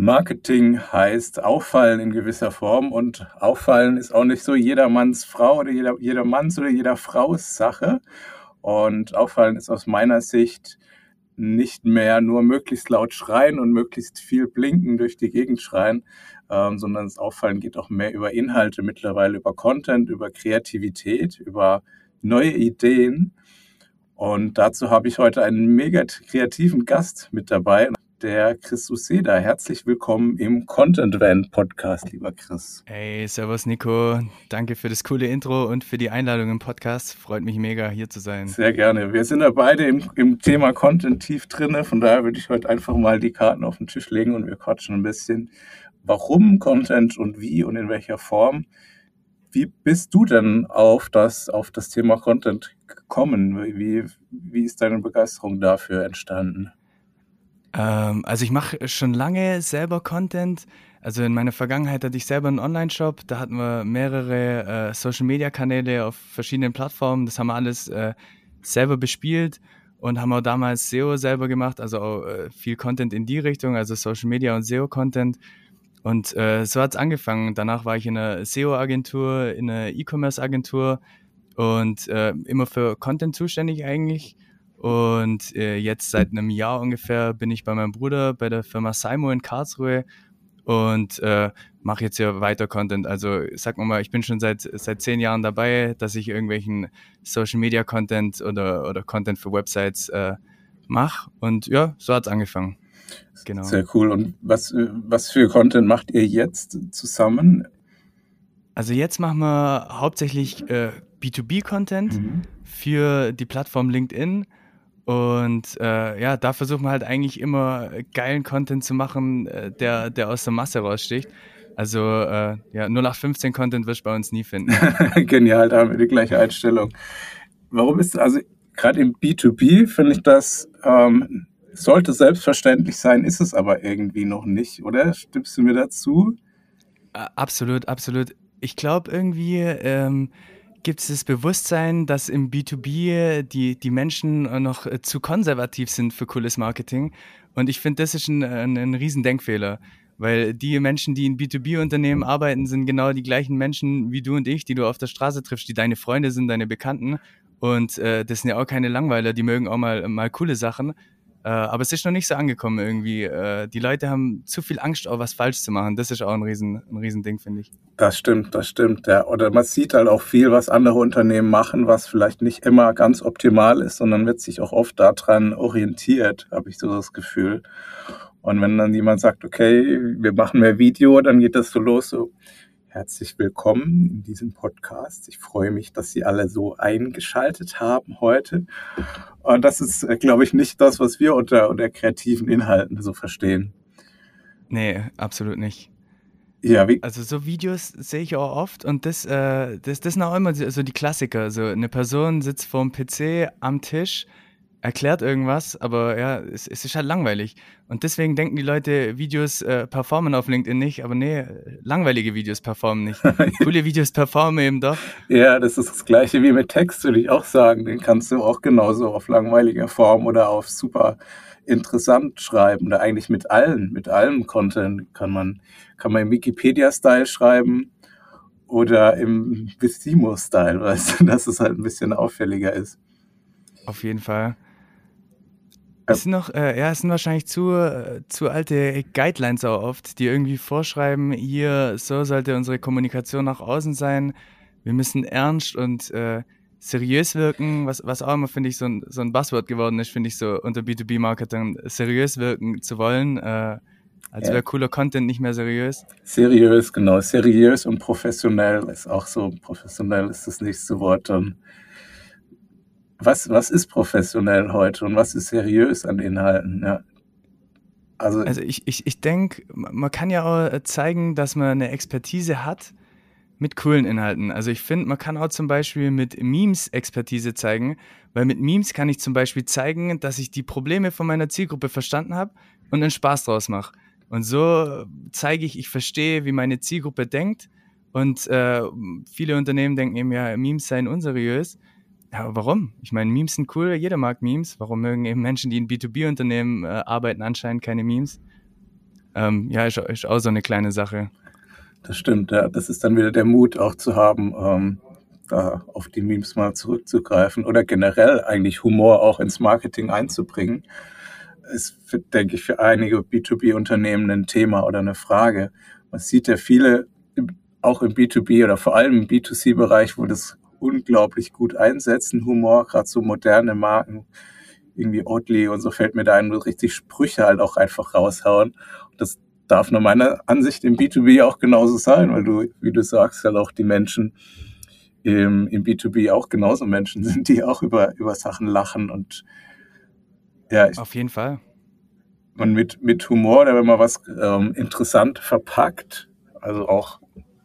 Marketing heißt auffallen in gewisser Form und auffallen ist auch nicht so jedermanns Frau oder jeder, jedermanns oder jeder Frau's Sache. Und auffallen ist aus meiner Sicht nicht mehr nur möglichst laut schreien und möglichst viel blinken durch die Gegend schreien, ähm, sondern das Auffallen geht auch mehr über Inhalte mittlerweile, über Content, über Kreativität, über neue Ideen. Und dazu habe ich heute einen mega kreativen Gast mit dabei der Chris Useda. Herzlich willkommen im Content Van Podcast, lieber Chris. Hey, servus Nico. Danke für das coole Intro und für die Einladung im Podcast. Freut mich mega, hier zu sein. Sehr gerne. Wir sind ja beide im, im Thema Content tief drin. Von daher würde ich heute einfach mal die Karten auf den Tisch legen und wir quatschen ein bisschen, warum Content und wie und in welcher Form. Wie bist du denn auf das, auf das Thema Content gekommen? Wie, wie ist deine Begeisterung dafür entstanden? Ähm, also ich mache schon lange selber Content. Also in meiner Vergangenheit hatte ich selber einen Online-Shop. Da hatten wir mehrere äh, Social-Media-Kanäle auf verschiedenen Plattformen. Das haben wir alles äh, selber bespielt und haben auch damals SEO selber gemacht. Also auch äh, viel Content in die Richtung, also Social-Media und SEO-Content. Und äh, so hat es angefangen. Danach war ich in einer SEO-Agentur, in einer E-Commerce-Agentur und äh, immer für Content zuständig eigentlich. Und äh, jetzt seit einem Jahr ungefähr bin ich bei meinem Bruder bei der Firma Simo in Karlsruhe und äh, mache jetzt hier weiter Content. Also sag mal, ich bin schon seit seit zehn Jahren dabei, dass ich irgendwelchen Social Media Content oder oder Content für Websites äh, mache. Und ja, so hat's angefangen. Genau. Sehr cool. Und was was für Content macht ihr jetzt zusammen? Also jetzt machen wir hauptsächlich äh, B2B-Content mhm. für die Plattform LinkedIn und äh, ja, da versuchen wir halt eigentlich immer geilen Content zu machen, äh, der, der aus der Masse raussticht. Also äh, ja, 0815 Content wirst du bei uns nie finden. Genial, da haben wir die gleiche Einstellung. Warum ist also gerade im B2B finde ich das ähm, sollte selbstverständlich sein, ist es aber irgendwie noch nicht, oder? Stimmst du mir dazu? Absolut, absolut. Ich glaube irgendwie ähm, gibt es das Bewusstsein, dass im B2B die, die Menschen noch äh, zu konservativ sind für cooles Marketing. Und ich finde, das ist ein, ein, ein Riesendenkfehler. Weil die Menschen, die in B2B-Unternehmen arbeiten, sind genau die gleichen Menschen wie du und ich, die du auf der Straße triffst, die deine Freunde sind, deine Bekannten. Und äh, das sind ja auch keine Langweiler, die mögen auch mal, mal coole Sachen. Äh, aber es ist noch nicht so angekommen irgendwie. Äh, die Leute haben zu viel Angst, auch was falsch zu machen. Das ist auch ein riesen, ein riesen Ding, finde ich. Das stimmt, das stimmt. Ja. Oder man sieht halt auch viel, was andere Unternehmen machen, was vielleicht nicht immer ganz optimal ist, sondern wird sich auch oft daran orientiert, habe ich so das Gefühl. Und wenn dann jemand sagt, okay, wir machen mehr Video, dann geht das so los, so, Herzlich willkommen in diesem Podcast. Ich freue mich, dass Sie alle so eingeschaltet haben heute. Und das ist, äh, glaube ich, nicht das, was wir unter, unter kreativen Inhalten so verstehen. Nee, absolut nicht. Ja, wie? Also so Videos sehe ich auch oft und das, äh, das, das sind auch immer so die Klassiker. So eine Person sitzt vor dem PC am Tisch, erklärt irgendwas, aber ja, es, es, ist halt langweilig. Und deswegen denken die Leute, Videos äh, performen auf LinkedIn nicht, aber nee, langweilige Videos performen nicht. Coole Videos performen eben doch. Ja, das ist das gleiche wie mit Text, würde ich auch sagen. Den kannst du auch genauso auf langweiliger Form oder auf super interessant schreiben. Oder eigentlich mit allen, mit allem Content kann man, kann man im Wikipedia-Style schreiben oder im Vistimo-Style, weißt du, dass es halt ein bisschen auffälliger ist. Auf jeden Fall. Es sind noch, äh, ja, es sind wahrscheinlich zu, äh, zu alte Guidelines auch oft, die irgendwie vorschreiben, hier, so sollte unsere Kommunikation nach außen sein. Wir müssen ernst und äh, seriös wirken, was, was auch immer, finde ich, so ein, so ein Buzzword geworden ist, finde ich, so unter B2B-Marketing, seriös wirken zu wollen. Äh, also ja. wäre cooler Content nicht mehr seriös. Seriös, genau. Seriös und professionell ist auch so. Professionell ist das nächste Wort dann was, was ist professionell heute und was ist seriös an Inhalten? Ja. Also, also ich, ich, ich denke, man kann ja auch äh, zeigen, dass man eine Expertise hat mit coolen Inhalten. Also ich finde, man kann auch zum Beispiel mit Memes Expertise zeigen, weil mit Memes kann ich zum Beispiel zeigen, dass ich die Probleme von meiner Zielgruppe verstanden habe und einen Spaß draus mache. Und so zeige ich, ich verstehe, wie meine Zielgruppe denkt. Und äh, viele Unternehmen denken eben, ja, Memes seien unseriös. Ja, warum? Ich meine, Memes sind cool, jeder mag Memes. Warum mögen eben Menschen, die in B2B-Unternehmen äh, arbeiten, anscheinend keine Memes? ähm, ja, ist, ist auch so eine kleine Sache. Das stimmt, ja. Das ist dann wieder der Mut auch zu haben, ähm, da auf die Memes mal zurückzugreifen oder generell eigentlich Humor auch ins Marketing einzubringen. Ist, denke ich, für einige B2B-Unternehmen ein Thema oder eine Frage. Man sieht ja viele, auch im B2B oder vor allem im B2C-Bereich, wo das unglaublich gut einsetzen, Humor, gerade so moderne Marken, irgendwie Oatly und so fällt mir da ein, wo richtig Sprüche halt auch einfach raushauen. Und das darf nach meiner Ansicht im B2B auch genauso sein, weil du, wie du sagst, halt auch die Menschen im, im B2B auch genauso Menschen sind, die auch über, über Sachen lachen und ja. Ich, Auf jeden Fall. Und mit, mit Humor, oder wenn man was ähm, interessant verpackt, also auch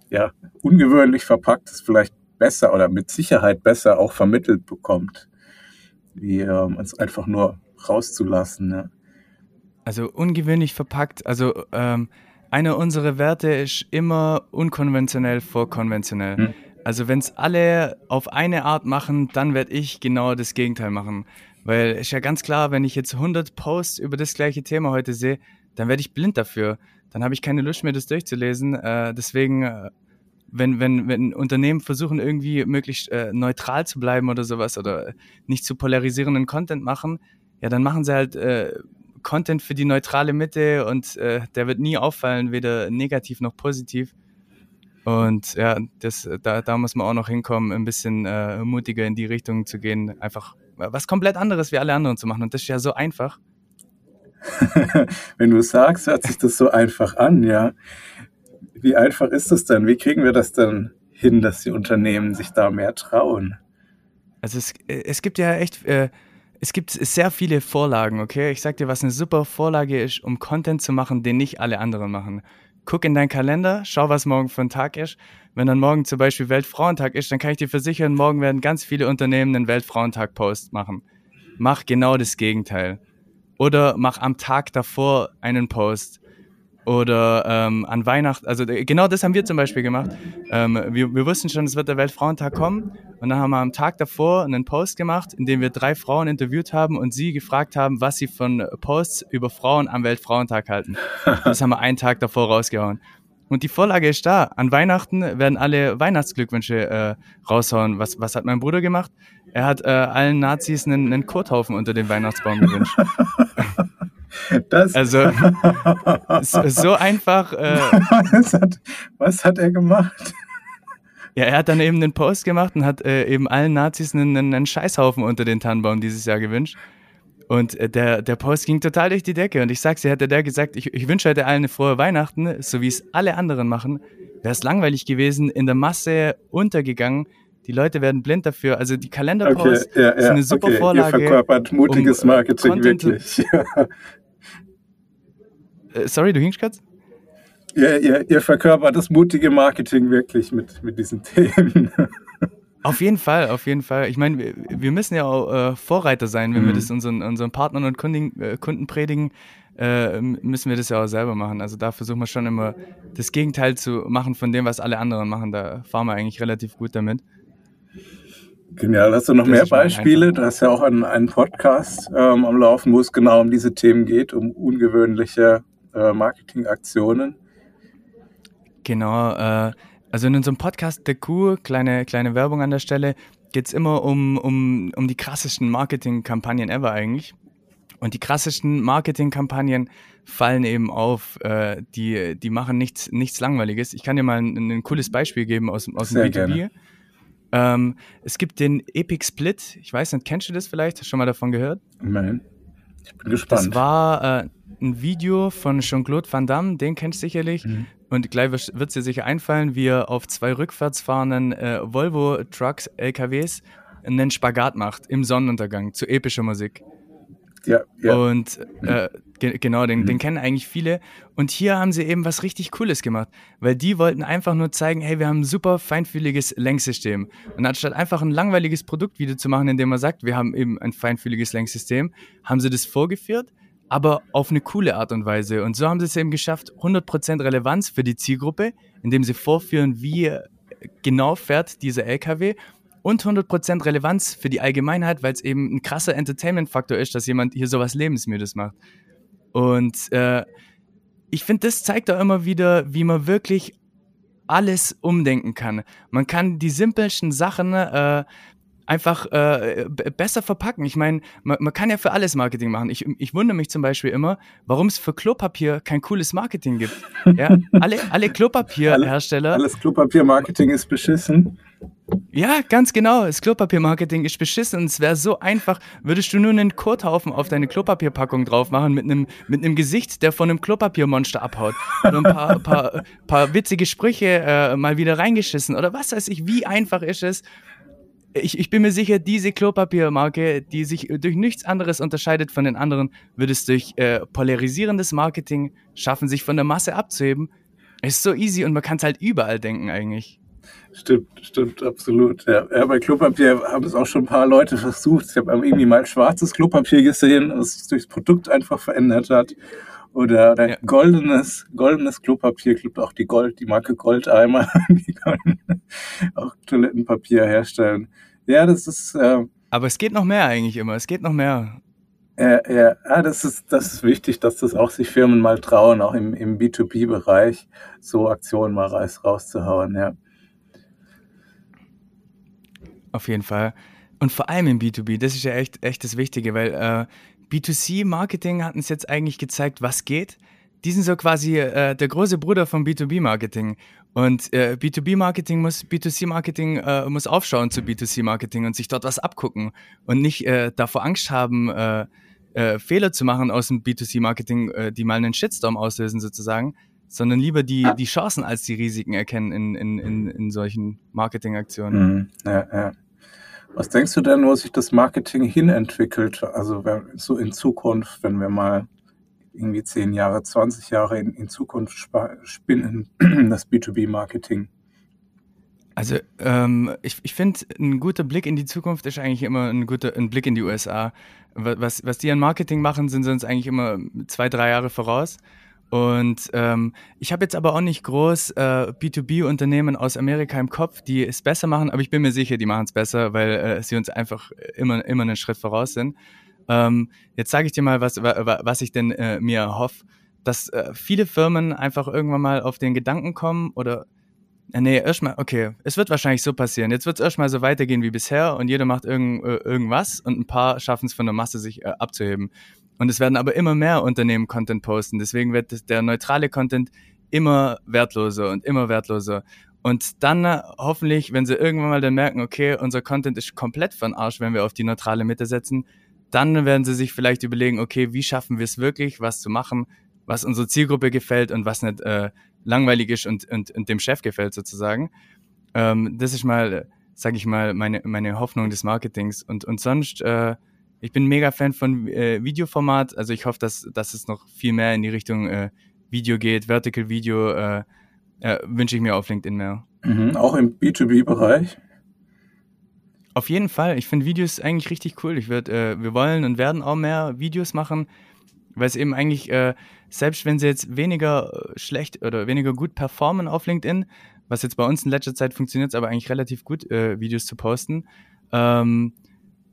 ja, ungewöhnlich verpackt, ist vielleicht besser oder mit Sicherheit besser auch vermittelt bekommt, wie ähm, es einfach nur rauszulassen. Ja. Also ungewöhnlich verpackt, also ähm, einer unserer Werte ist immer unkonventionell vor konventionell. Hm. Also wenn es alle auf eine Art machen, dann werde ich genau das Gegenteil machen. Weil ist ja ganz klar, wenn ich jetzt 100 Posts über das gleiche Thema heute sehe, dann werde ich blind dafür. Dann habe ich keine Lust mehr, das durchzulesen. Äh, deswegen, äh, wenn, wenn, wenn Unternehmen versuchen, irgendwie möglichst äh, neutral zu bleiben oder sowas oder nicht zu polarisierenden Content machen, ja, dann machen sie halt äh, Content für die neutrale Mitte und äh, der wird nie auffallen, weder negativ noch positiv. Und ja, das, da, da muss man auch noch hinkommen, ein bisschen äh, mutiger in die Richtung zu gehen, einfach was komplett anderes wie alle anderen zu machen. Und das ist ja so einfach. Wenn du sagst, hört sich das so einfach an, ja. Wie einfach ist das denn? Wie kriegen wir das denn hin, dass die Unternehmen sich da mehr trauen? Also es, es gibt ja echt, äh, es gibt sehr viele Vorlagen, okay? Ich sag dir, was eine super Vorlage ist, um Content zu machen, den nicht alle anderen machen guck in deinen Kalender, schau, was morgen für ein Tag ist. Wenn dann morgen zum Beispiel Weltfrauentag ist, dann kann ich dir versichern, morgen werden ganz viele Unternehmen einen Weltfrauentag-Post machen. Mach genau das Gegenteil. Oder mach am Tag davor einen Post oder ähm, an Weihnachten, also äh, genau das haben wir zum Beispiel gemacht. Ähm, wir, wir wussten schon, es wird der Weltfrauentag kommen und dann haben wir am Tag davor einen Post gemacht, in dem wir drei Frauen interviewt haben und sie gefragt haben, was sie von Posts über Frauen am Weltfrauentag halten. Das haben wir einen Tag davor rausgehauen. Und die Vorlage ist da. An Weihnachten werden alle Weihnachtsglückwünsche äh, raushauen. Was, was hat mein Bruder gemacht? Er hat äh, allen Nazis einen, einen Kothaufen unter den Weihnachtsbaum gewünscht. Das also so einfach. Äh, was, hat, was hat er gemacht? Ja, er hat dann eben einen Post gemacht und hat äh, eben allen Nazis einen, einen Scheißhaufen unter den Tannenbaum dieses Jahr gewünscht. Und äh, der, der Post ging total durch die Decke. Und ich sag's dir, hätte der gesagt, ich, ich wünsche heute allen eine frohe Weihnachten, so wie es alle anderen machen, wäre es langweilig gewesen, in der Masse untergegangen. Die Leute werden blind dafür. Also die Kalenderposts okay, ja, ja, sind eine super okay. Vorlage. Ihr verkörpert mutiges um, Marketing, Content wirklich. Äh, sorry, du hingst gerade? Ja, ihr, ihr verkörpert das mutige Marketing wirklich mit, mit diesen Themen. Auf jeden Fall, auf jeden Fall. Ich meine, wir, wir müssen ja auch äh, Vorreiter sein, wenn mhm. wir das unseren, unseren Partnern und Kunden, äh, Kunden predigen, äh, müssen wir das ja auch selber machen. Also da versuchen wir schon immer das Gegenteil zu machen von dem, was alle anderen machen. Da fahren wir eigentlich relativ gut damit. Genial. Hast du noch das mehr Beispiele? Du hast ja auch einen, einen Podcast ähm, am Laufen, wo es genau um diese Themen geht, um ungewöhnliche äh, Marketingaktionen? Genau, äh, also in unserem Podcast Der Kuh, kleine, kleine Werbung an der Stelle, geht es immer um, um, um die krassesten Marketingkampagnen ever eigentlich. Und die krassesten Marketingkampagnen fallen eben auf, äh, die, die machen nichts, nichts Langweiliges. Ich kann dir mal ein, ein cooles Beispiel geben aus, aus dem B2B. Ähm, es gibt den Epic Split. Ich weiß nicht, kennst du das vielleicht? Hast du schon mal davon gehört? Nein. Ich bin gespannt. Das war äh, ein Video von Jean-Claude Van Damme, den kennst du sicherlich. Mhm. Und gleich wird es dir sicher einfallen, wie er auf zwei rückwärts fahrenden äh, Volvo-Trucks, LKWs, einen Spagat macht im Sonnenuntergang zu epischer Musik. Ja, ja. Und äh, ge genau, den, mhm. den kennen eigentlich viele. Und hier haben sie eben was richtig Cooles gemacht, weil die wollten einfach nur zeigen, hey, wir haben ein super feinfühliges Lenksystem. Und anstatt einfach ein langweiliges Produktvideo zu machen, in dem man sagt, wir haben eben ein feinfühliges Lenksystem, haben sie das vorgeführt aber auf eine coole Art und Weise. Und so haben sie es eben geschafft, 100% Relevanz für die Zielgruppe, indem sie vorführen, wie genau fährt dieser LKW und 100% Relevanz für die Allgemeinheit, weil es eben ein krasser Entertainment-Faktor ist, dass jemand hier sowas Lebensmüdes macht. Und äh, ich finde, das zeigt auch immer wieder, wie man wirklich alles umdenken kann. Man kann die simpelsten Sachen äh, einfach äh, besser verpacken. Ich meine, man, man, kann ja für alles Marketing machen. Ich, ich wundere mich zum Beispiel immer, warum es für Klopapier kein cooles Marketing gibt. Ja, alle, alle Klopapierhersteller. Alles Klopapiermarketing ist beschissen. Ja, ganz genau. Das Klopapiermarketing ist beschissen und es wäre so einfach, würdest du nur einen Kothaufen auf deine Klopapierpackung drauf machen mit einem, mit einem Gesicht, der von einem Klopapiermonster abhaut. Oder ein paar, paar, paar witzige Sprüche äh, mal wieder reingeschissen. Oder was weiß ich, wie einfach ist es, ich, ich bin mir sicher, diese Klopapiermarke, die sich durch nichts anderes unterscheidet von den anderen, wird es durch äh, polarisierendes Marketing schaffen, sich von der Masse abzuheben. Ist so easy und man kann es halt überall denken eigentlich. Stimmt, stimmt, absolut. Ja, ja bei Klopapier haben es auch schon ein paar Leute versucht. Ich habe irgendwie mal schwarzes Klopapier gesehen, das sich durchs Produkt einfach verändert hat. Oder, oder ja. goldenes, goldenes Klopapier, gibt auch die Gold, die Marke Goldeimer, die können auch Toilettenpapier herstellen. Ja, das ist. Äh, Aber es geht noch mehr eigentlich immer. Es geht noch mehr. Ja, ja, ja das, ist, das ist wichtig, dass das auch sich Firmen mal trauen, auch im, im B2B-Bereich so Aktionen mal raus, rauszuhauen, ja. Auf jeden Fall. Und vor allem im B2B, das ist ja echt, echt das Wichtige, weil äh, B2C-Marketing hat uns jetzt eigentlich gezeigt, was geht. Die sind so quasi äh, der große Bruder vom B2B-Marketing. Und äh, B2B-Marketing muss, B2C-Marketing äh, muss aufschauen zu B2C-Marketing und sich dort was abgucken und nicht äh, davor Angst haben, äh, äh, Fehler zu machen aus dem B2C-Marketing, äh, die mal einen Shitstorm auslösen sozusagen, sondern lieber die, die Chancen als die Risiken erkennen in, in, in, in solchen Marketingaktionen. Mhm. Ja, ja. Was denkst du denn, wo sich das Marketing hinentwickelt? Also so in Zukunft, wenn wir mal irgendwie 10 Jahre, 20 Jahre in, in Zukunft spinnen, das B2B-Marketing? Also ähm, ich, ich finde, ein guter Blick in die Zukunft ist eigentlich immer ein guter ein Blick in die USA. Was, was die an Marketing machen, sind uns eigentlich immer zwei, drei Jahre voraus. Und ähm, ich habe jetzt aber auch nicht groß äh, B2B-Unternehmen aus Amerika im Kopf, die es besser machen, aber ich bin mir sicher, die machen es besser, weil äh, sie uns einfach immer, immer einen Schritt voraus sind. Ähm, jetzt sage ich dir mal, was, was ich denn äh, mir erhoffe, dass äh, viele Firmen einfach irgendwann mal auf den Gedanken kommen oder äh, Nee, erstmal, okay, es wird wahrscheinlich so passieren. Jetzt wird es erstmal so weitergehen wie bisher und jeder macht irgend, äh, irgendwas und ein paar schaffen es von der Masse sich äh, abzuheben. Und es werden aber immer mehr Unternehmen Content posten. Deswegen wird der neutrale Content immer wertloser und immer wertloser. Und dann äh, hoffentlich, wenn sie irgendwann mal dann merken, okay, unser Content ist komplett von Arsch, wenn wir auf die neutrale Mitte setzen, dann werden sie sich vielleicht überlegen, okay, wie schaffen wir es wirklich, was zu machen, was unserer Zielgruppe gefällt und was nicht äh, langweilig ist und, und, und dem Chef gefällt sozusagen. Ähm, das ist mal, sage ich mal, meine, meine Hoffnung des Marketings. Und, und sonst äh, ich bin mega Fan von äh, Videoformat. Also ich hoffe, dass, dass es noch viel mehr in die Richtung äh, Video geht, Vertical Video äh, äh, wünsche ich mir auf LinkedIn mehr. Mhm, auch im B2B-Bereich? Auf jeden Fall. Ich finde Videos eigentlich richtig cool. Ich werd, äh, wir wollen und werden auch mehr Videos machen, weil es eben eigentlich, äh, selbst wenn sie jetzt weniger schlecht oder weniger gut performen auf LinkedIn, was jetzt bei uns in letzter Zeit funktioniert, aber eigentlich relativ gut, Videos zu posten, ähm,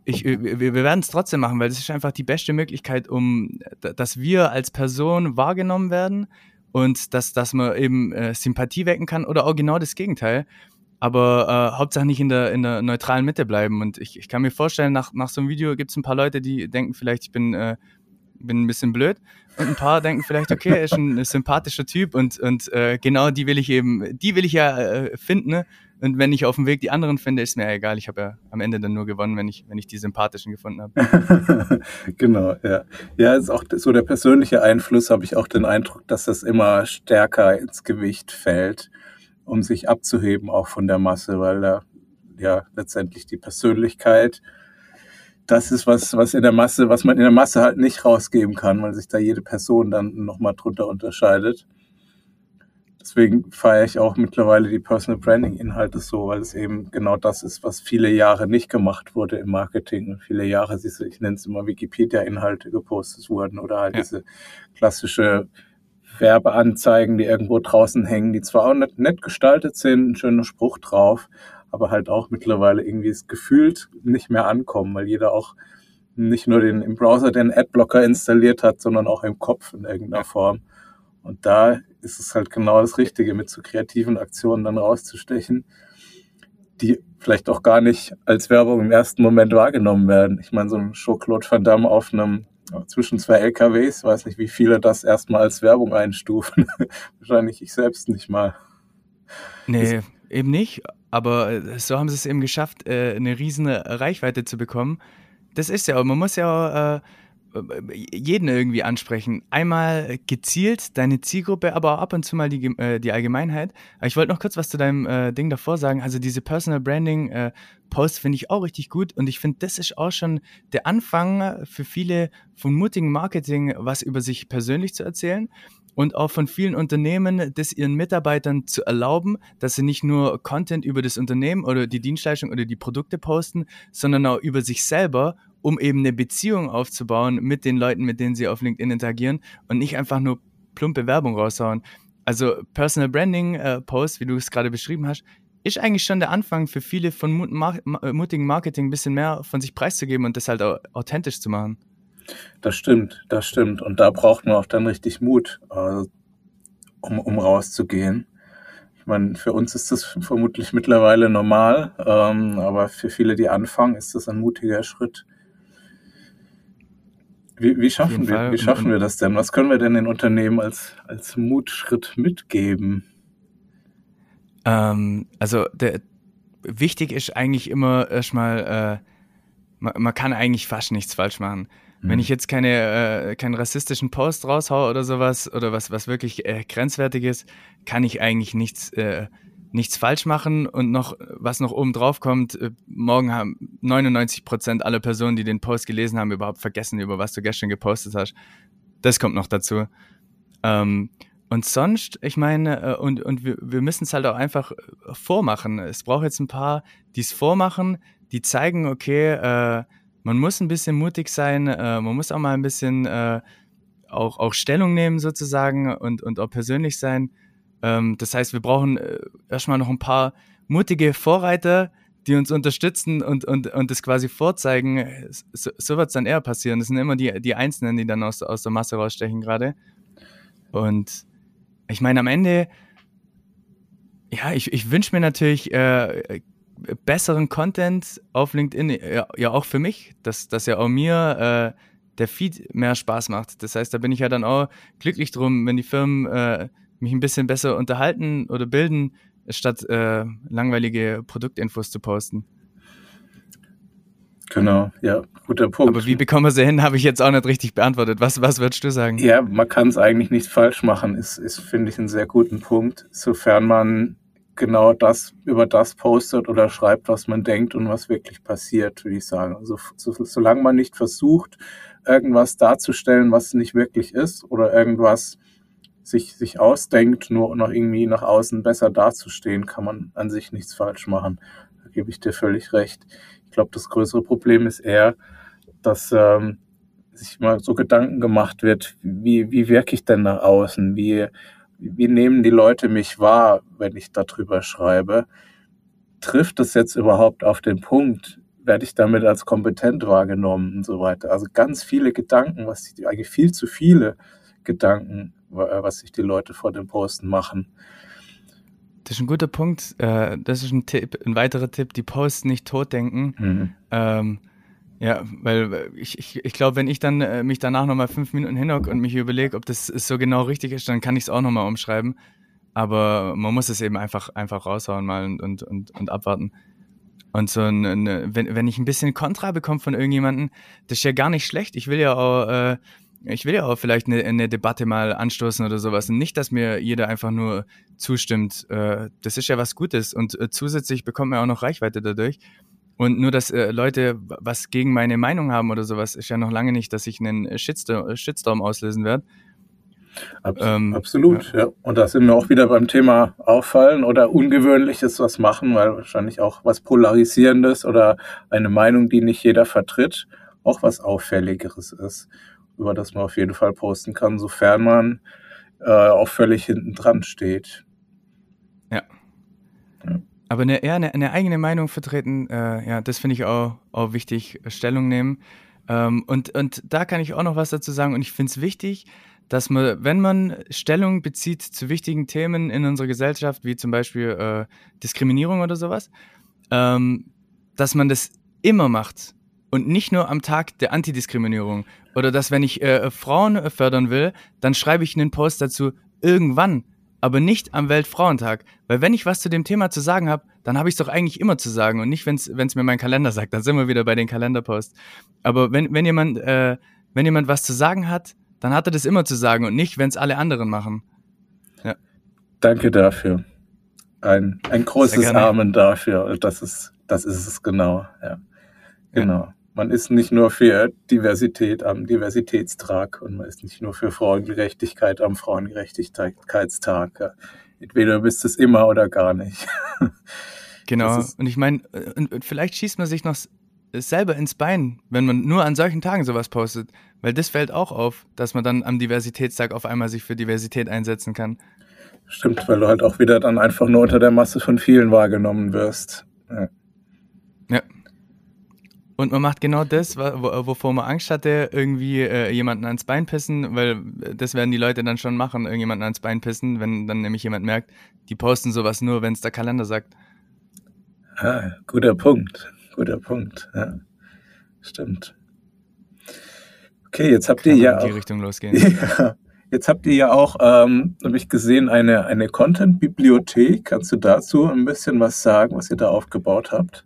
ich, wir, wir werden es trotzdem machen, weil das ist einfach die beste Möglichkeit, um, dass wir als Person wahrgenommen werden und dass, dass man eben äh, Sympathie wecken kann oder auch genau das Gegenteil. Aber äh, Hauptsache nicht in der, in der neutralen Mitte bleiben. Und ich, ich kann mir vorstellen, nach, nach so einem Video gibt es ein paar Leute, die denken vielleicht, ich bin, äh, bin ein bisschen blöd. Und ein paar denken vielleicht, okay, er ist ein sympathischer Typ und, und äh, genau die will ich eben, die will ich ja äh, finden. Ne? Und wenn ich auf dem Weg die anderen finde, ist mir egal. Ich habe ja am Ende dann nur gewonnen, wenn ich, wenn ich die sympathischen gefunden habe. genau, ja. Ja, ist auch so der persönliche Einfluss, habe ich auch den Eindruck, dass das immer stärker ins Gewicht fällt, um sich abzuheben, auch von der Masse, weil da ja letztendlich die Persönlichkeit das ist was, was in der Masse, was man in der Masse halt nicht rausgeben kann, weil sich da jede Person dann nochmal drunter unterscheidet. Deswegen feiere ich auch mittlerweile die Personal Branding Inhalte so, weil es eben genau das ist, was viele Jahre nicht gemacht wurde im Marketing. Viele Jahre, ich nenne es immer Wikipedia-Inhalte gepostet wurden oder halt ja. diese klassische Werbeanzeigen, die irgendwo draußen hängen, die zwar auch nett, nett gestaltet sind, ein schöner Spruch drauf, aber halt auch mittlerweile irgendwie es gefühlt nicht mehr ankommen, weil jeder auch nicht nur den im Browser den Adblocker installiert hat, sondern auch im Kopf in irgendeiner Form. Und da ist es halt genau das Richtige, mit so kreativen Aktionen dann rauszustechen, die vielleicht auch gar nicht als Werbung im ersten Moment wahrgenommen werden. Ich meine, so ein Jean-Claude Van Damme auf einem zwischen zwei LKWs, weiß nicht, wie viele das erstmal als Werbung einstufen. Wahrscheinlich ich selbst nicht mal. Nee, eben nicht. Aber äh, so haben sie es eben geschafft, äh, eine riesen Reichweite zu bekommen. Das ist ja, man muss ja äh, jeden irgendwie ansprechen. Einmal gezielt deine Zielgruppe, aber auch ab und zu mal die, äh, die Allgemeinheit. Ich wollte noch kurz was zu deinem äh, Ding davor sagen. Also diese Personal Branding äh, Posts finde ich auch richtig gut und ich finde, das ist auch schon der Anfang für viele von mutigen Marketing, was über sich persönlich zu erzählen und auch von vielen Unternehmen, das ihren Mitarbeitern zu erlauben, dass sie nicht nur Content über das Unternehmen oder die Dienstleistung oder die Produkte posten, sondern auch über sich selber um eben eine Beziehung aufzubauen mit den Leuten, mit denen sie auf LinkedIn interagieren und nicht einfach nur plumpe Werbung raushauen. Also Personal Branding äh, Post, wie du es gerade beschrieben hast, ist eigentlich schon der Anfang für viele von mut mutigen Marketing ein bisschen mehr von sich preiszugeben und das halt auch authentisch zu machen. Das stimmt, das stimmt. Und da braucht man auch dann richtig Mut, äh, um, um rauszugehen. Ich meine, für uns ist das vermutlich mittlerweile normal, ähm, aber für viele, die anfangen, ist das ein mutiger Schritt. Wie, wie schaffen, wir, wie schaffen wir das denn? Was können wir denn den Unternehmen als, als Mutschritt mitgeben? Ähm, also der, wichtig ist eigentlich immer erstmal, äh, man, man, kann eigentlich fast nichts falsch machen. Mhm. Wenn ich jetzt keine, äh, keinen rassistischen Post raushaue oder sowas oder was, was wirklich äh, grenzwertig ist, kann ich eigentlich nichts äh, nichts falsch machen und noch, was noch oben drauf kommt, äh, morgen haben 99 Prozent aller Personen, die den Post gelesen haben, überhaupt vergessen, über was du gestern gepostet hast. Das kommt noch dazu. Ähm, und sonst, ich meine, äh, und, und wir, wir müssen es halt auch einfach äh, vormachen. Es braucht jetzt ein paar, die es vormachen, die zeigen, okay, äh, man muss ein bisschen mutig sein, äh, man muss auch mal ein bisschen äh, auch, auch Stellung nehmen sozusagen und, und auch persönlich sein. Ähm, das heißt, wir brauchen äh, erstmal noch ein paar mutige Vorreiter, die uns unterstützen und, und, und das quasi vorzeigen. So, so wird es dann eher passieren. Das sind immer die, die Einzelnen, die dann aus, aus der Masse rausstechen gerade. Und ich meine, am Ende, ja, ich, ich wünsche mir natürlich äh, besseren Content auf LinkedIn, ja, ja, auch für mich, dass, dass ja auch mir äh, der Feed mehr Spaß macht. Das heißt, da bin ich ja dann auch glücklich drum, wenn die Firmen äh, mich ein bisschen besser unterhalten oder bilden, statt äh, langweilige Produktinfos zu posten. Genau, ja, guter Punkt. Aber wie bekommen wir sie hin, habe ich jetzt auch nicht richtig beantwortet. Was, was würdest du sagen? Ja, man kann es eigentlich nicht falsch machen, ist, ist finde ich, einen sehr guten Punkt, sofern man genau das über das postet oder schreibt, was man denkt und was wirklich passiert, würde ich sagen. Also so, solange man nicht versucht, irgendwas darzustellen, was nicht wirklich ist oder irgendwas sich, sich ausdenkt, nur noch irgendwie nach außen besser dazustehen, kann man an sich nichts falsch machen. Da gebe ich dir völlig recht. Ich glaube, das größere Problem ist eher, dass ähm, sich mal so Gedanken gemacht wird, wie, wie wirke ich denn nach außen? Wie, wie nehmen die Leute mich wahr, wenn ich darüber schreibe? Trifft das jetzt überhaupt auf den Punkt? Werde ich damit als kompetent wahrgenommen und so weiter? Also ganz viele Gedanken, was die, eigentlich viel zu viele Gedanken was sich die Leute vor dem Posten machen. Das ist ein guter Punkt. Äh, das ist ein Tipp, ein weiterer Tipp, die Posts nicht totdenken. Mhm. Ähm, ja, weil ich, ich, ich glaube, wenn ich dann äh, mich danach nochmal fünf Minuten hinhocke und mich überlege, ob das so genau richtig ist, dann kann ich es auch nochmal umschreiben. Aber man muss es eben einfach, einfach raushauen mal und, und, und, und abwarten. Und so ein, wenn, wenn ich ein bisschen Kontra bekomme von irgendjemandem, das ist ja gar nicht schlecht. Ich will ja auch äh, ich will ja auch vielleicht eine, eine, Debatte mal anstoßen oder sowas. Und nicht, dass mir jeder einfach nur zustimmt. Äh, das ist ja was Gutes. Und äh, zusätzlich bekommt man auch noch Reichweite dadurch. Und nur, dass äh, Leute was gegen meine Meinung haben oder sowas, ist ja noch lange nicht, dass ich einen Shitstorm, Shitstorm auslösen werde. Abs ähm, absolut, ja. ja. Und da sind wir auch wieder beim Thema Auffallen oder Ungewöhnliches was machen, weil wahrscheinlich auch was Polarisierendes oder eine Meinung, die nicht jeder vertritt, auch was Auffälligeres ist über das man auf jeden Fall posten kann, sofern man äh, auch völlig hinten dran steht. Ja. ja. Aber eine, eher eine, eine, eigene Meinung vertreten, äh, ja, das finde ich auch, auch wichtig, Stellung nehmen. Ähm, und, und da kann ich auch noch was dazu sagen. Und ich finde es wichtig, dass man, wenn man Stellung bezieht zu wichtigen Themen in unserer Gesellschaft, wie zum Beispiel äh, Diskriminierung oder sowas, ähm, dass man das immer macht und nicht nur am Tag der Antidiskriminierung. Oder dass, wenn ich äh, Frauen fördern will, dann schreibe ich einen Post dazu irgendwann, aber nicht am Weltfrauentag. Weil wenn ich was zu dem Thema zu sagen habe, dann habe ich es doch eigentlich immer zu sagen und nicht, wenn es mir mein Kalender sagt. Dann sind wir wieder bei den Kalenderposts. Aber wenn, wenn, jemand, äh, wenn jemand was zu sagen hat, dann hat er das immer zu sagen und nicht, wenn es alle anderen machen. Ja. Danke dafür. Ein, ein großes Amen dafür. Das ist, das ist es genau. Ja. Genau. Ja. Man ist nicht nur für Diversität am Diversitätstag und man ist nicht nur für Frauengerechtigkeit am Frauengerechtigkeitstag. Entweder du bist es immer oder gar nicht. Genau. Und ich meine, vielleicht schießt man sich noch selber ins Bein, wenn man nur an solchen Tagen sowas postet. Weil das fällt auch auf, dass man dann am Diversitätstag auf einmal sich für Diversität einsetzen kann. Stimmt, weil du halt auch wieder dann einfach nur unter der Masse von vielen wahrgenommen wirst. Ja. ja. Und man macht genau das, wovor man Angst hatte, irgendwie äh, jemanden ans Bein pissen, weil das werden die Leute dann schon machen, irgendjemanden ans Bein pissen, wenn dann nämlich jemand merkt, die posten sowas nur, wenn es der Kalender sagt. Ah, guter Punkt, guter Punkt, ja. Stimmt. Okay, jetzt habt Kann ihr ja in die auch, Richtung losgehen. Ja, jetzt habt ihr ja auch, ähm, habe ich gesehen, eine, eine Content-Bibliothek. Kannst du dazu ein bisschen was sagen, was ihr da aufgebaut habt?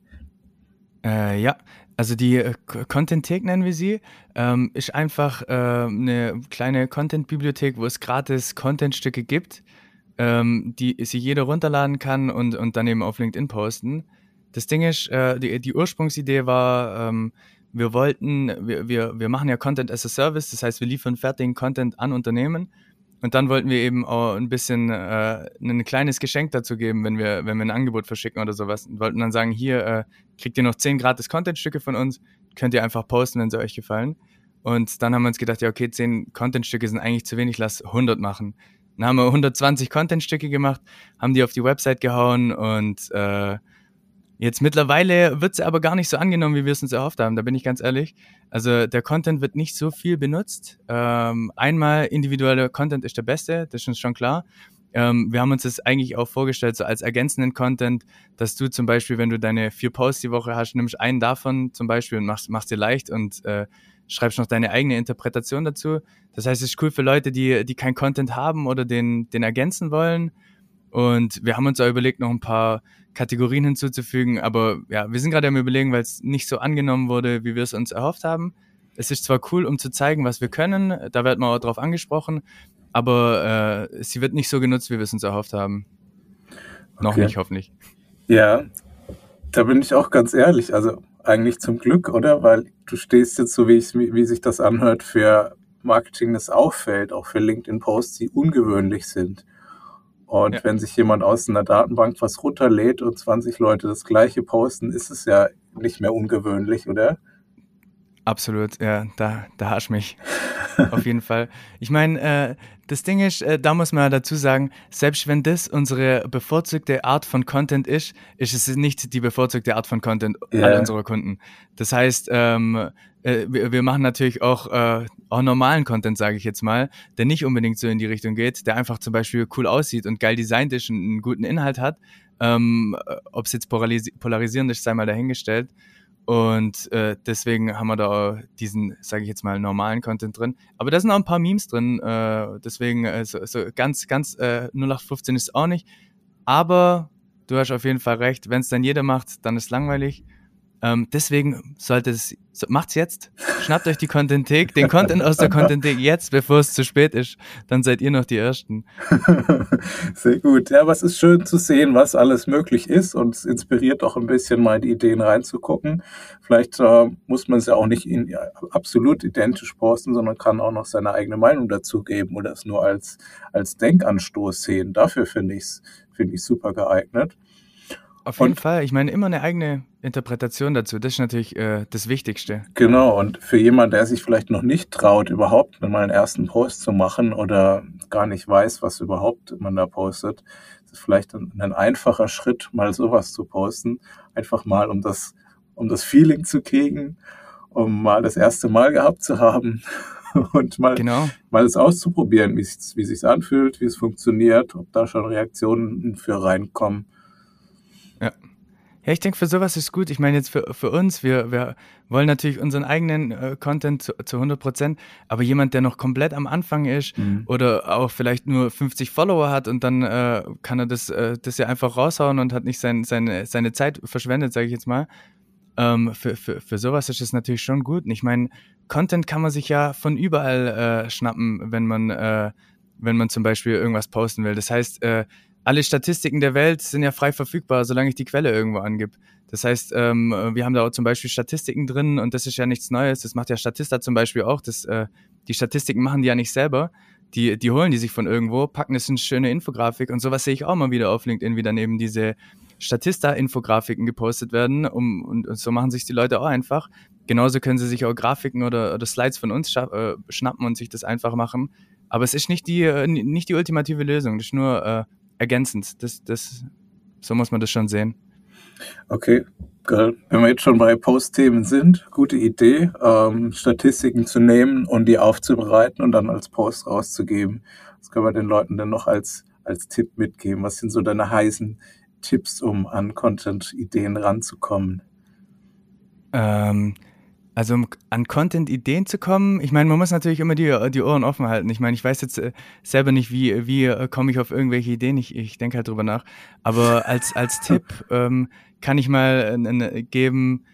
Äh, ja, also die äh, Content-Thek nennen wir sie, ähm, ist einfach äh, eine kleine Content-Bibliothek, wo es gratis Content-Stücke gibt, ähm, die sich jeder runterladen kann und, und dann eben auf LinkedIn posten. Das Ding ist, äh, die, die Ursprungsidee war, ähm, wir wollten, wir, wir, wir machen ja Content as a Service, das heißt, wir liefern fertigen Content an Unternehmen und dann wollten wir eben auch ein bisschen äh, ein kleines Geschenk dazu geben, wenn wir, wenn wir ein Angebot verschicken oder sowas. Und wollten dann sagen, hier äh, kriegt ihr noch zehn gratis Contentstücke von uns, könnt ihr einfach posten, wenn sie euch gefallen. Und dann haben wir uns gedacht, ja, okay, zehn Contentstücke sind eigentlich zu wenig, lass 100 machen. Dann haben wir 120 Contentstücke gemacht, haben die auf die Website gehauen und äh, Jetzt mittlerweile wird sie aber gar nicht so angenommen, wie wir es uns erhofft haben, da bin ich ganz ehrlich. Also der Content wird nicht so viel benutzt. Ähm, einmal individueller Content ist der beste, das ist uns schon klar. Ähm, wir haben uns das eigentlich auch vorgestellt, so als ergänzenden Content, dass du zum Beispiel, wenn du deine vier Posts die Woche hast, nimmst einen davon zum Beispiel und machst, machst dir leicht und äh, schreibst noch deine eigene Interpretation dazu. Das heißt, es ist cool für Leute, die, die kein Content haben oder den, den ergänzen wollen. Und wir haben uns auch überlegt, noch ein paar Kategorien hinzuzufügen. Aber ja, wir sind gerade am Überlegen, weil es nicht so angenommen wurde, wie wir es uns erhofft haben. Es ist zwar cool, um zu zeigen, was wir können, da wird man auch drauf angesprochen, aber äh, sie wird nicht so genutzt, wie wir es uns erhofft haben. Okay. Noch nicht, hoffentlich. Ja, da bin ich auch ganz ehrlich. Also eigentlich zum Glück, oder? Weil du stehst jetzt so, wie, ich, wie sich das anhört, für Marketing, das auffällt, auch für LinkedIn-Posts, die ungewöhnlich sind. Und ja. wenn sich jemand aus einer Datenbank was runterlädt und 20 Leute das gleiche posten, ist es ja nicht mehr ungewöhnlich, oder? Absolut, ja, da, da hast mich. Auf jeden Fall. Ich meine, äh, das Ding ist, äh, da muss man dazu sagen, selbst wenn das unsere bevorzugte Art von Content ist, ist es nicht die bevorzugte Art von Content yeah. all unserer Kunden. Das heißt, ähm, äh, wir, wir machen natürlich auch, äh, auch normalen Content, sage ich jetzt mal, der nicht unbedingt so in die Richtung geht, der einfach zum Beispiel cool aussieht und geil designt ist und einen guten Inhalt hat. Ähm, Ob es jetzt polaris polarisierend ist, sei mal dahingestellt. Und äh, deswegen haben wir da diesen, sage ich jetzt mal, normalen Content drin. Aber da sind auch ein paar Memes drin. Äh, deswegen äh, so, so ganz, ganz äh, 0815 ist auch nicht. Aber du hast auf jeden Fall recht. Wenn es dann jeder macht, dann ist langweilig. Ähm, deswegen sollte es, so, macht's jetzt. Schnappt euch die Contenthek, den Content aus der Contenthek jetzt, bevor es zu spät ist. Dann seid ihr noch die Ersten. Sehr gut. Ja, aber es ist schön zu sehen, was alles möglich ist und es inspiriert auch ein bisschen mal die Ideen reinzugucken. Vielleicht äh, muss man es ja auch nicht in, ja, absolut identisch posten, sondern kann auch noch seine eigene Meinung dazu geben oder es nur als, als Denkanstoß sehen. Dafür finde ich es finde ich super geeignet. Auf jeden und, Fall. Ich meine, immer eine eigene Interpretation dazu. Das ist natürlich äh, das Wichtigste. Genau. Und für jemanden, der sich vielleicht noch nicht traut, überhaupt mal einen ersten Post zu machen oder gar nicht weiß, was überhaupt man da postet, ist vielleicht ein, ein einfacher Schritt, mal sowas zu posten. Einfach mal, um das, um das Feeling zu kriegen, um mal das erste Mal gehabt zu haben und mal, genau. mal es auszuprobieren, wie es wie sich anfühlt, wie es funktioniert, ob da schon Reaktionen für reinkommen. Ja. Ja, ich denke, für sowas ist gut. Ich meine, jetzt für, für uns, wir, wir wollen natürlich unseren eigenen äh, Content zu, zu 100 Prozent, aber jemand, der noch komplett am Anfang ist mhm. oder auch vielleicht nur 50 Follower hat und dann äh, kann er das, äh, das ja einfach raushauen und hat nicht sein, seine, seine Zeit verschwendet, sage ich jetzt mal. Ähm, für, für, für sowas ist es natürlich schon gut. Und ich meine, Content kann man sich ja von überall äh, schnappen, wenn man, äh, wenn man zum Beispiel irgendwas posten will. Das heißt, äh, alle Statistiken der Welt sind ja frei verfügbar, solange ich die Quelle irgendwo angib. Das heißt, ähm, wir haben da auch zum Beispiel Statistiken drin und das ist ja nichts Neues. Das macht ja Statista zum Beispiel auch. Das, äh, die Statistiken machen die ja nicht selber. Die, die holen die sich von irgendwo, packen es in schöne Infografik und sowas sehe ich auch mal wieder auf LinkedIn, wie dann eben diese Statista-Infografiken gepostet werden um, und, und, so machen sich die Leute auch einfach. Genauso können sie sich auch Grafiken oder, oder Slides von uns äh, schnappen und sich das einfach machen. Aber es ist nicht die, äh, nicht die ultimative Lösung. Das ist nur äh, ergänzend. Das, das, so muss man das schon sehen. Okay, Wenn wir jetzt schon bei Postthemen sind, gute Idee, ähm, Statistiken zu nehmen und die aufzubereiten und dann als Post rauszugeben. Was können wir den Leuten denn noch als, als Tipp mitgeben? Was sind so deine heißen Tipps, um an Content-Ideen ranzukommen? Ähm, also um an Content-Ideen zu kommen, ich meine, man muss natürlich immer die, die Ohren offen halten. Ich meine, ich weiß jetzt äh, selber nicht, wie, wie äh, komme ich auf irgendwelche Ideen. Ich, ich denke halt drüber nach. Aber als, als Tipp ähm, kann ich mal äh, geben,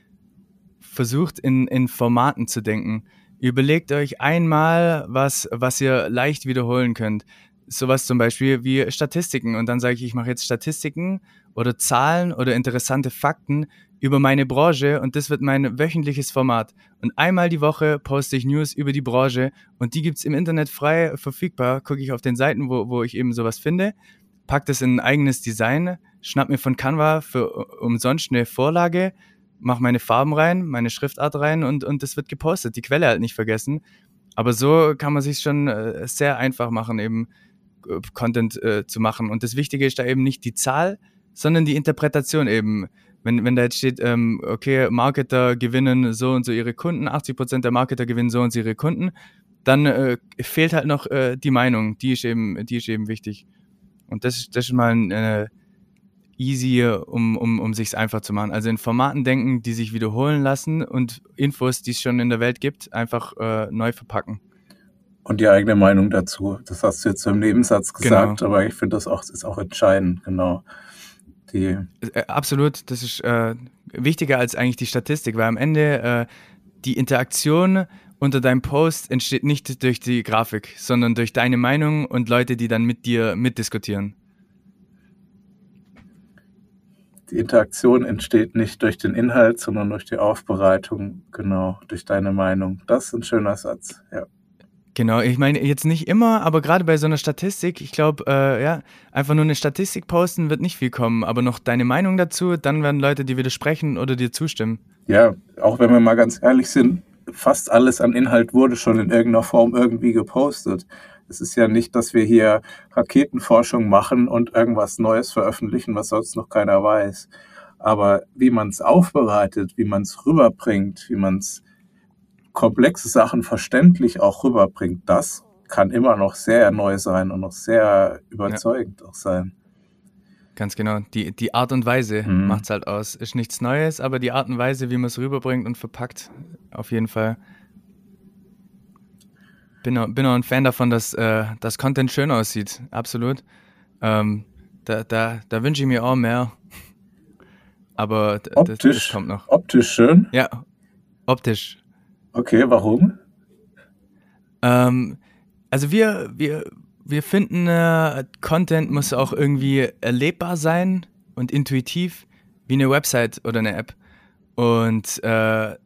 versucht in, in Formaten zu denken. Überlegt euch einmal, was, was ihr leicht wiederholen könnt. Sowas zum Beispiel wie Statistiken. Und dann sage ich, ich mache jetzt Statistiken oder Zahlen oder interessante Fakten über meine Branche und das wird mein wöchentliches Format. Und einmal die Woche poste ich News über die Branche und die gibt's im Internet frei verfügbar. Gucke ich auf den Seiten, wo, wo ich eben sowas finde, pack das in ein eigenes Design, schnapp mir von Canva für umsonst eine Vorlage, mach meine Farben rein, meine Schriftart rein und, und das wird gepostet. Die Quelle halt nicht vergessen. Aber so kann man sich schon äh, sehr einfach machen, eben äh, Content äh, zu machen. Und das Wichtige ist da eben nicht die Zahl, sondern die Interpretation eben wenn, wenn da jetzt steht, ähm, okay, Marketer gewinnen so und so ihre Kunden, 80 Prozent der Marketer gewinnen so und so ihre Kunden, dann äh, fehlt halt noch äh, die Meinung, die ist eben, die ist eben wichtig. Und das, das ist mal ein, äh, easy, um, um, um sich einfach zu machen. Also in Formaten denken, die sich wiederholen lassen und Infos, die es schon in der Welt gibt, einfach äh, neu verpacken. Und die eigene Meinung dazu. Das hast du jetzt im Nebensatz gesagt, genau. aber ich finde, das auch, ist auch entscheidend, genau. Die äh, Absolut, das ist äh, wichtiger als eigentlich die Statistik, weil am Ende äh, die Interaktion unter deinem Post entsteht nicht durch die Grafik, sondern durch deine Meinung und Leute, die dann mit dir mitdiskutieren. Die Interaktion entsteht nicht durch den Inhalt, sondern durch die Aufbereitung, genau, durch deine Meinung. Das ist ein schöner Satz, ja. Genau, ich meine jetzt nicht immer, aber gerade bei so einer Statistik, ich glaube, äh, ja, einfach nur eine Statistik posten wird nicht viel kommen, aber noch deine Meinung dazu, dann werden Leute dir widersprechen oder dir zustimmen. Ja, auch wenn wir mal ganz ehrlich sind, fast alles an Inhalt wurde schon in irgendeiner Form irgendwie gepostet. Es ist ja nicht, dass wir hier Raketenforschung machen und irgendwas Neues veröffentlichen, was sonst noch keiner weiß. Aber wie man es aufbereitet, wie man es rüberbringt, wie man es komplexe Sachen verständlich auch rüberbringt, das kann immer noch sehr neu sein und noch sehr überzeugend ja. auch sein. Ganz genau. Die, die Art und Weise mhm. macht es halt aus. Ist nichts Neues, aber die Art und Weise, wie man es rüberbringt und verpackt, auf jeden Fall. Bin auch, bin auch ein Fan davon, dass äh, das Content schön aussieht. Absolut. Ähm, da da, da wünsche ich mir auch mehr. Aber optisch, das, das kommt noch. Optisch schön? Ja, optisch. Okay, warum? Ähm, also wir, wir, wir finden, äh, Content muss auch irgendwie erlebbar sein und intuitiv, wie eine Website oder eine App. Und äh,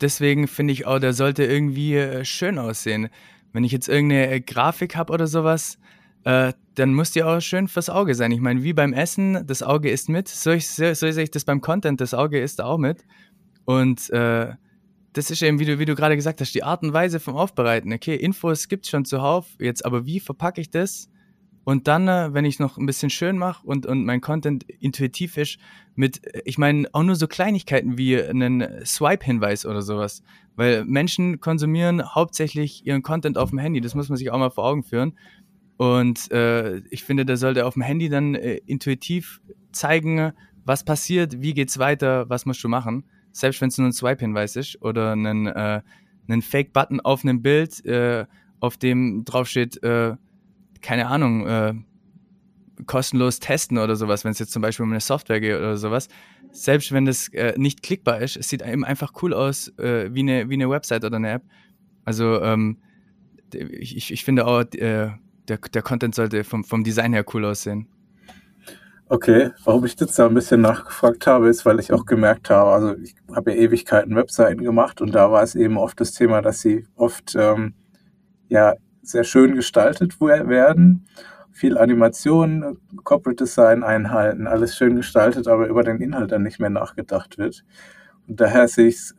deswegen finde ich auch, der sollte irgendwie äh, schön aussehen. Wenn ich jetzt irgendeine Grafik habe oder sowas, äh, dann muss die auch schön fürs Auge sein. Ich meine, wie beim Essen, das Auge ist mit, so, ich, so, so sehe ich das beim Content, das Auge ist auch mit. Und äh, das ist eben, wie du, wie du gerade gesagt hast, die Art und Weise vom Aufbereiten. Okay, Infos gibt es schon zuhauf, jetzt aber wie verpacke ich das Und dann, äh, wenn ich noch ein bisschen schön mache und, und mein Content intuitiv ist, mit, ich meine, auch nur so Kleinigkeiten wie einen Swipe-Hinweis oder sowas. Weil Menschen konsumieren hauptsächlich ihren Content auf dem Handy. Das muss man sich auch mal vor Augen führen. Und äh, ich finde, der sollte auf dem Handy dann äh, intuitiv zeigen, was passiert, wie geht's weiter, was musst du machen. Selbst wenn es nur ein Swipe-Hinweis ist oder einen, äh, einen Fake-Button auf einem Bild, äh, auf dem draufsteht, äh, keine Ahnung, äh, kostenlos testen oder sowas, wenn es jetzt zum Beispiel um eine Software geht oder sowas. Selbst wenn das äh, nicht klickbar ist, es sieht eben einfach cool aus, äh, wie, eine, wie eine Website oder eine App. Also ähm, ich, ich finde auch, äh, der, der Content sollte vom, vom Design her cool aussehen. Okay, warum ich jetzt da ein bisschen nachgefragt habe, ist, weil ich auch gemerkt habe, also ich habe ja Ewigkeiten Webseiten gemacht und da war es eben oft das Thema, dass sie oft ähm, ja sehr schön gestaltet werden, viel Animation, Corporate Design einhalten, alles schön gestaltet, aber über den Inhalt dann nicht mehr nachgedacht wird. Und daher sehe ich es,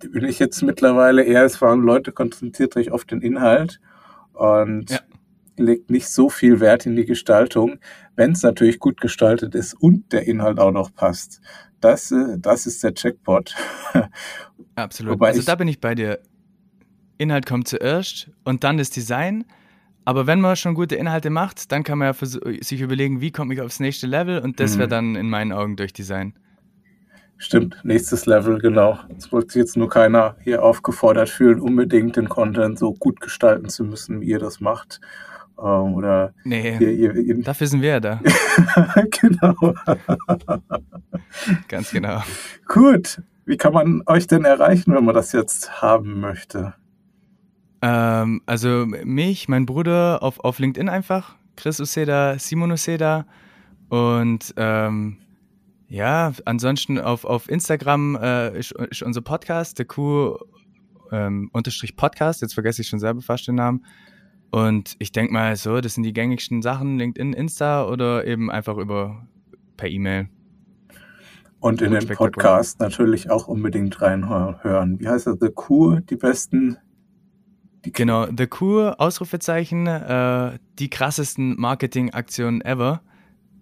bin ich jetzt mittlerweile eher, es waren Leute, konzentriert euch auf den Inhalt und ja. Legt nicht so viel Wert in die Gestaltung, wenn es natürlich gut gestaltet ist und der Inhalt auch noch passt. Das, äh, das ist der Checkpot. Absolut. Wobei also da bin ich bei dir. Inhalt kommt zuerst und dann das Design. Aber wenn man schon gute Inhalte macht, dann kann man ja sich überlegen, wie komme ich aufs nächste Level und das mhm. wäre dann in meinen Augen durch Design. Stimmt, nächstes Level, genau. Es wollte sich jetzt nur keiner hier aufgefordert fühlen, unbedingt den Content so gut gestalten zu müssen, wie ihr das macht. Ähm, oder nee, ihr, ihr, ihr, dafür sind wir ja da. genau. Ganz genau. Gut. Wie kann man euch denn erreichen, wenn man das jetzt haben möchte? Ähm, also mich, mein Bruder auf, auf LinkedIn einfach, Chris Uceda, Simon Uceda und ähm, ja, ansonsten auf, auf Instagram äh, ist, ist unser Podcast, der Q ähm, unterstrich Podcast, jetzt vergesse ich schon selber fast den Namen. Und ich denke mal so, das sind die gängigsten Sachen, LinkedIn, Insta oder eben einfach über per E-Mail. Und in den Podcast natürlich auch unbedingt reinhören. Wie heißt das? The Q, die besten die genau, The Kur, Ausrufezeichen, äh, die krassesten Marketingaktionen ever.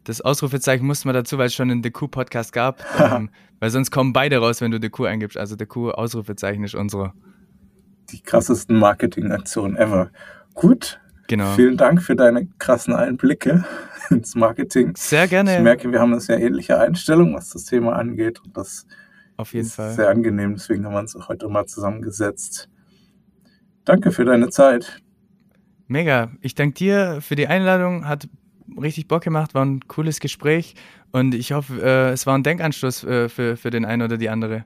Das Ausrufezeichen musste man dazu, weil es schon einen The Coup Podcast gab, ähm, weil sonst kommen beide raus, wenn du The Coup eingibst. Also The Coup Ausrufezeichen ist unsere. Die krassesten Marketingaktionen ever. Gut. Genau. Vielen Dank für deine krassen Einblicke ins Marketing. Sehr gerne. Ich merke, wir haben eine sehr ähnliche Einstellung, was das Thema angeht. Und das Auf jeden ist Fall. sehr angenehm. Deswegen haben wir uns heute mal zusammengesetzt. Danke für deine Zeit. Mega. Ich danke dir für die Einladung. Hat richtig Bock gemacht, war ein cooles Gespräch und ich hoffe, äh, es war ein Denkanstoß äh, für, für den einen oder die andere.